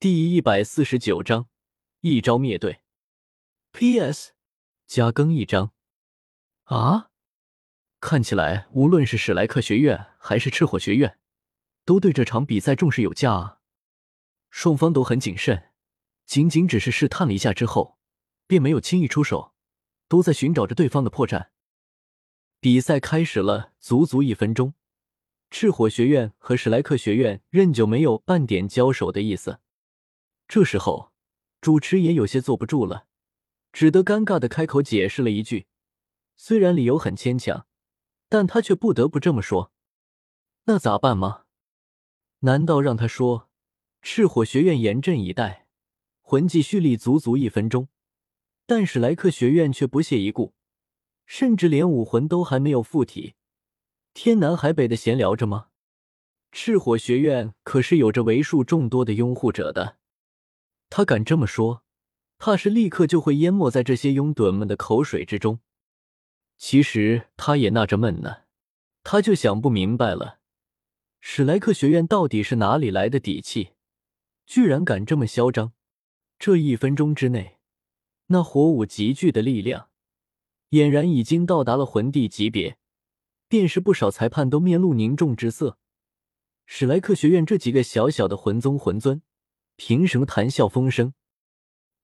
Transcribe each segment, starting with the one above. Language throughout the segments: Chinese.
第一百四十九章，一招灭队。P.S. 加更一章。啊，看起来无论是史莱克学院还是赤火学院，都对这场比赛重视有加啊。双方都很谨慎，仅仅只是试探了一下之后，便没有轻易出手，都在寻找着对方的破绽。比赛开始了足足一分钟，赤火学院和史莱克学院仍旧没有半点交手的意思。这时候，主持也有些坐不住了，只得尴尬的开口解释了一句，虽然理由很牵强，但他却不得不这么说。那咋办吗？难道让他说？赤火学院严阵以待，魂技蓄力足足一分钟，但史莱克学院却不屑一顾，甚至连武魂都还没有附体，天南海北的闲聊着吗？赤火学院可是有着为数众多的拥护者的，他敢这么说，怕是立刻就会淹没在这些拥趸们的口水之中。其实他也纳着闷呢，他就想不明白了，史莱克学院到底是哪里来的底气？居然敢这么嚣张！这一分钟之内，那火舞集聚的力量，俨然已经到达了魂帝级别，便是不少裁判都面露凝重之色。史莱克学院这几个小小的魂宗魂尊，凭什么谈笑风生？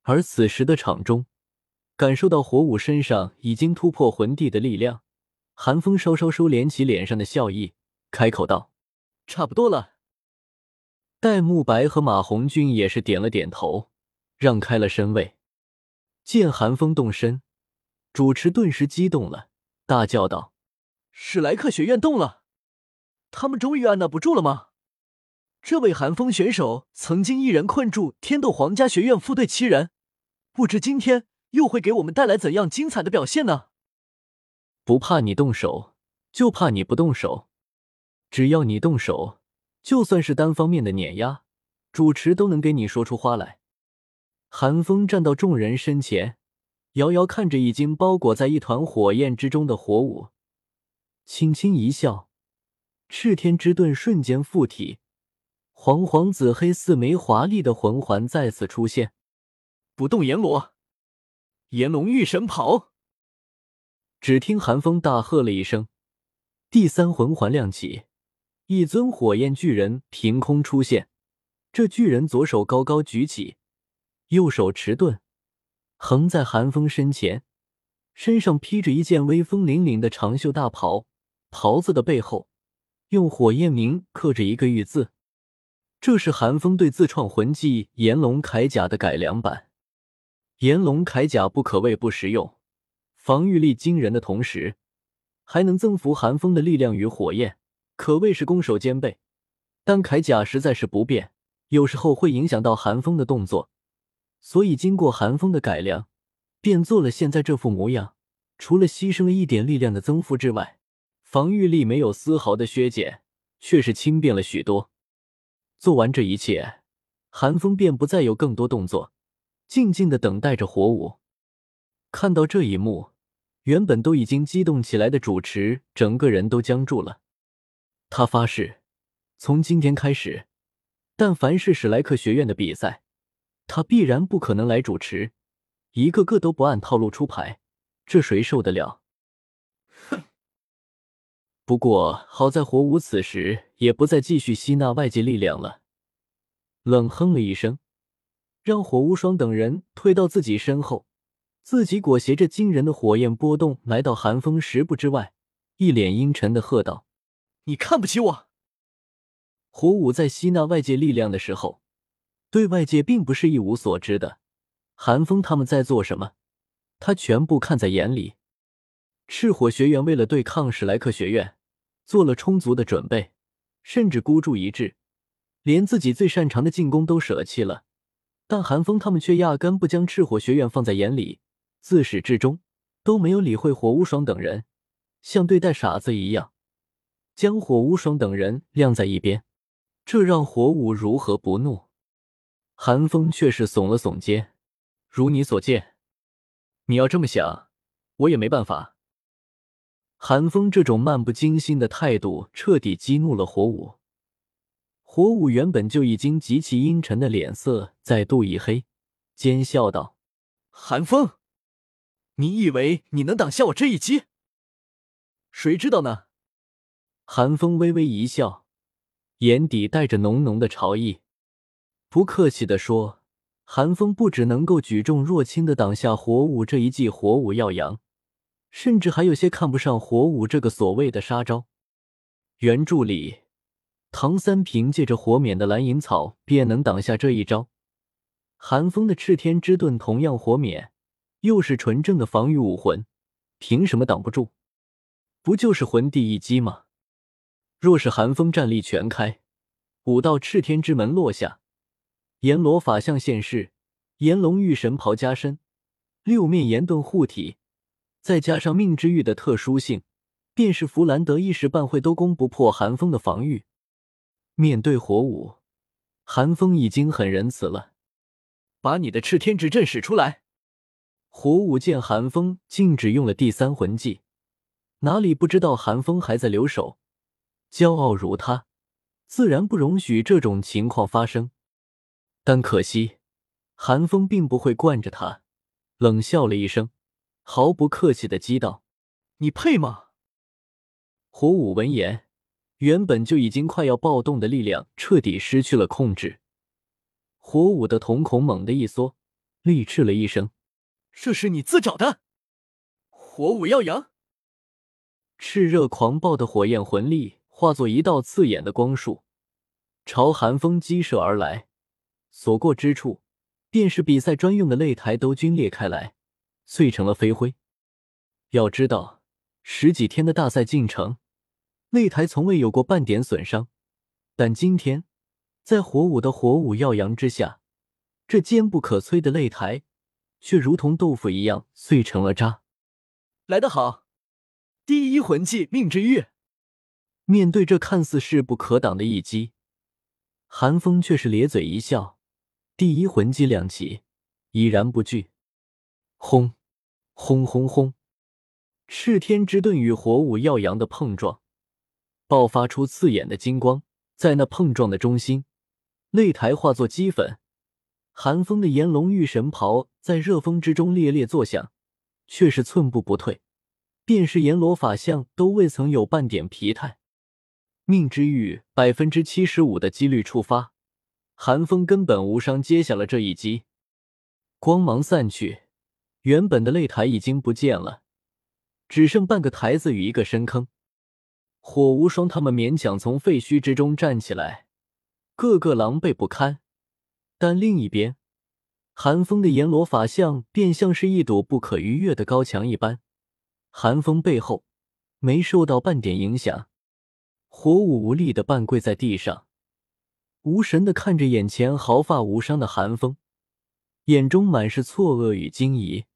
而此时的场中，感受到火舞身上已经突破魂帝的力量，寒风稍稍收敛起脸上的笑意，开口道：“差不多了。”戴沐白和马红俊也是点了点头，让开了身位。见寒风动身，主持顿时激动了，大叫道：“史莱克学院动了！他们终于按捺不住了吗？这位寒风选手曾经一人困住天斗皇家学院副队七人，不知今天又会给我们带来怎样精彩的表现呢？不怕你动手，就怕你不动手。只要你动手。”就算是单方面的碾压，主持都能给你说出花来。寒风站到众人身前，遥遥看着已经包裹在一团火焰之中的火舞，轻轻一笑，赤天之盾瞬间附体，黄黄紫黑四枚华丽的魂环再次出现。不动阎罗，炎龙御神跑！只听寒风大喝了一声，第三魂环亮起。一尊火焰巨人凭空出现，这巨人左手高高举起，右手持盾，横在寒风身前，身上披着一件威风凛凛的长袖大袍，袍子的背后用火焰铭刻着一个“玉”字，这是寒风对自创魂技炎龙铠甲的改良版。炎龙铠甲不可谓不实用，防御力惊人的同时，还能增幅寒风的力量与火焰。可谓是攻守兼备，但铠甲实在是不便，有时候会影响到寒风的动作，所以经过寒风的改良，便做了现在这副模样。除了牺牲了一点力量的增幅之外，防御力没有丝毫的削减，却是轻便了许多。做完这一切，寒风便不再有更多动作，静静的等待着火舞。看到这一幕，原本都已经激动起来的主持，整个人都僵住了。他发誓，从今天开始，但凡是史莱克学院的比赛，他必然不可能来主持，一个个都不按套路出牌，这谁受得了？不过好在火舞此时也不再继续吸纳外界力量了，冷哼了一声，让火无双等人退到自己身后，自己裹挟着惊人的火焰波动来到寒风十步之外，一脸阴沉的喝道。你看不起我！火舞在吸纳外界力量的时候，对外界并不是一无所知的。寒风他们在做什么，他全部看在眼里。赤火学院为了对抗史莱克学院，做了充足的准备，甚至孤注一掷，连自己最擅长的进攻都舍弃了。但韩风他们却压根不将赤火学院放在眼里，自始至终都没有理会火无双等人，像对待傻子一样。将火无双等人晾在一边，这让火舞如何不怒？寒风却是耸了耸肩，如你所见，你要这么想，我也没办法。寒风这种漫不经心的态度彻底激怒了火舞。火舞原本就已经极其阴沉的脸色再度一黑，奸笑道：“寒风，你以为你能挡下我这一击？谁知道呢？”寒风微微一笑，眼底带着浓浓的潮意，不客气的说：“寒风不只能够举重若轻的挡下火舞这一记火舞耀阳，甚至还有些看不上火舞这个所谓的杀招。”原著里，唐三凭借着火免的蓝银草便能挡下这一招。寒风的炽天之盾同样火免，又是纯正的防御武魂，凭什么挡不住？不就是魂帝一击吗？若是寒风战力全开，五道赤天之门落下，阎罗法相现世，炎龙玉神袍加身，六面炎盾护体，再加上命之玉的特殊性，便是弗兰德一时半会都攻不破寒风的防御。面对火舞，寒风已经很仁慈了，把你的赤天之阵使出来。火舞见寒风竟只用了第三魂技，哪里不知道寒风还在留守。骄傲如他，自然不容许这种情况发生。但可惜，寒风并不会惯着他，冷笑了一声，毫不客气的击道：“你配吗？”火舞闻言，原本就已经快要暴动的力量彻底失去了控制。火舞的瞳孔猛地一缩，厉斥了一声：“这是你自找的！”火舞耀阳，炽热狂暴的火焰魂力。化作一道刺眼的光束，朝寒风激射而来，所过之处，便是比赛专用的擂台都皲裂开来，碎成了飞灰。要知道，十几天的大赛进程，擂台从未有过半点损伤，但今天，在火舞的火舞耀阳之下，这坚不可摧的擂台，却如同豆腐一样碎成了渣。来得好，第一魂技命之玉。面对这看似势不可挡的一击，寒风却是咧嘴一笑，第一魂技亮起，已然不惧。轰！轰轰轰！赤天之盾与火舞耀阳的碰撞，爆发出刺眼的金光。在那碰撞的中心，擂台化作齑粉。寒风的炎龙玉神袍在热风之中猎猎作响，却是寸步不退，便是阎罗法相都未曾有半点疲态。命之玉百分之七十五的几率触发，寒风根本无伤接下了这一击。光芒散去，原本的擂台已经不见了，只剩半个台子与一个深坑。火无双他们勉强从废墟之中站起来，个个狼狈不堪。但另一边，寒风的阎罗法相便像是一堵不可逾越的高墙一般，寒风背后没受到半点影响。火舞无力的半跪在地上，无神的看着眼前毫发无伤的寒风，眼中满是错愕与惊疑。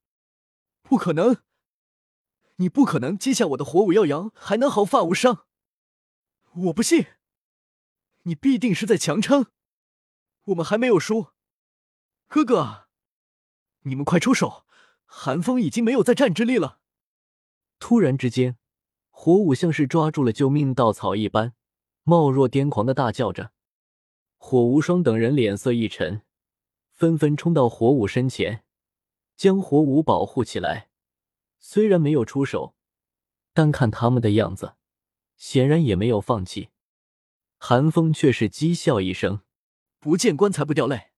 不可能！你不可能接下我的火舞耀阳，还能毫发无伤！我不信！你必定是在强撑！我们还没有输，哥哥，你们快出手！寒风已经没有再战之力了。突然之间。火舞像是抓住了救命稻草一般，貌若癫狂的大叫着。火无双等人脸色一沉，纷纷冲到火舞身前，将火舞保护起来。虽然没有出手，但看他们的样子，显然也没有放弃。寒风却是讥笑一声：“不见棺材不掉泪，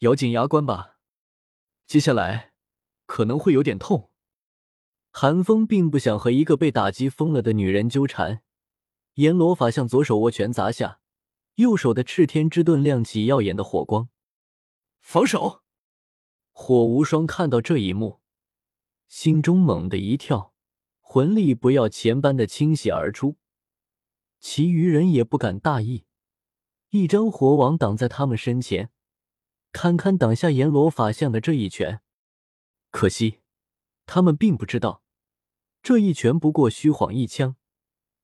咬紧牙关吧，接下来可能会有点痛。”寒风并不想和一个被打击疯了的女人纠缠，阎罗法向左手握拳砸下，右手的赤天之盾亮起耀眼的火光。防守！火无双看到这一幕，心中猛地一跳，魂力不要钱般的倾泻而出。其余人也不敢大意，一张火网挡在他们身前，堪堪挡下阎罗法相的这一拳。可惜，他们并不知道。这一拳不过虚晃一枪，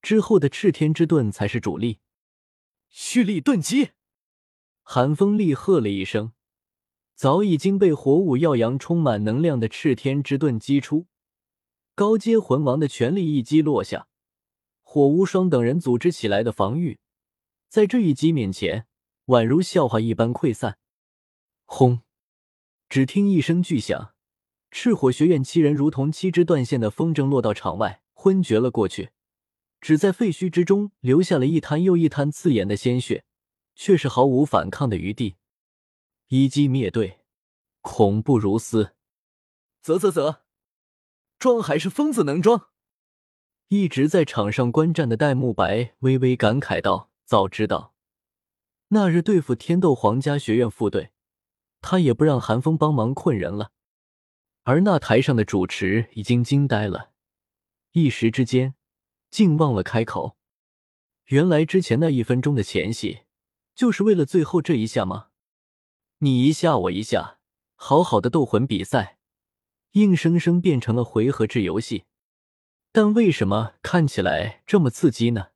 之后的炽天之盾才是主力。蓄力顿击！寒风厉喝了一声，早已经被火舞耀阳充满能量的赤天之盾击出，高阶魂王的全力一击落下，火无双等人组织起来的防御，在这一击面前，宛如笑话一般溃散。轰！只听一声巨响，赤火学院七人如同七支断线的风筝落到场外，昏厥了过去。只在废墟之中留下了一滩又一滩刺眼的鲜血，却是毫无反抗的余地。一击灭队，恐怖如斯。啧啧啧，装还是疯子能装？一直在场上观战的戴沐白微微感慨道：“早知道那日对付天斗皇家学院副队，他也不让韩风帮忙困人了。”而那台上的主持已经惊呆了，一时之间。竟忘了开口。原来之前那一分钟的前戏，就是为了最后这一下吗？你一下我一下，好好的斗魂比赛，硬生生变成了回合制游戏。但为什么看起来这么刺激呢？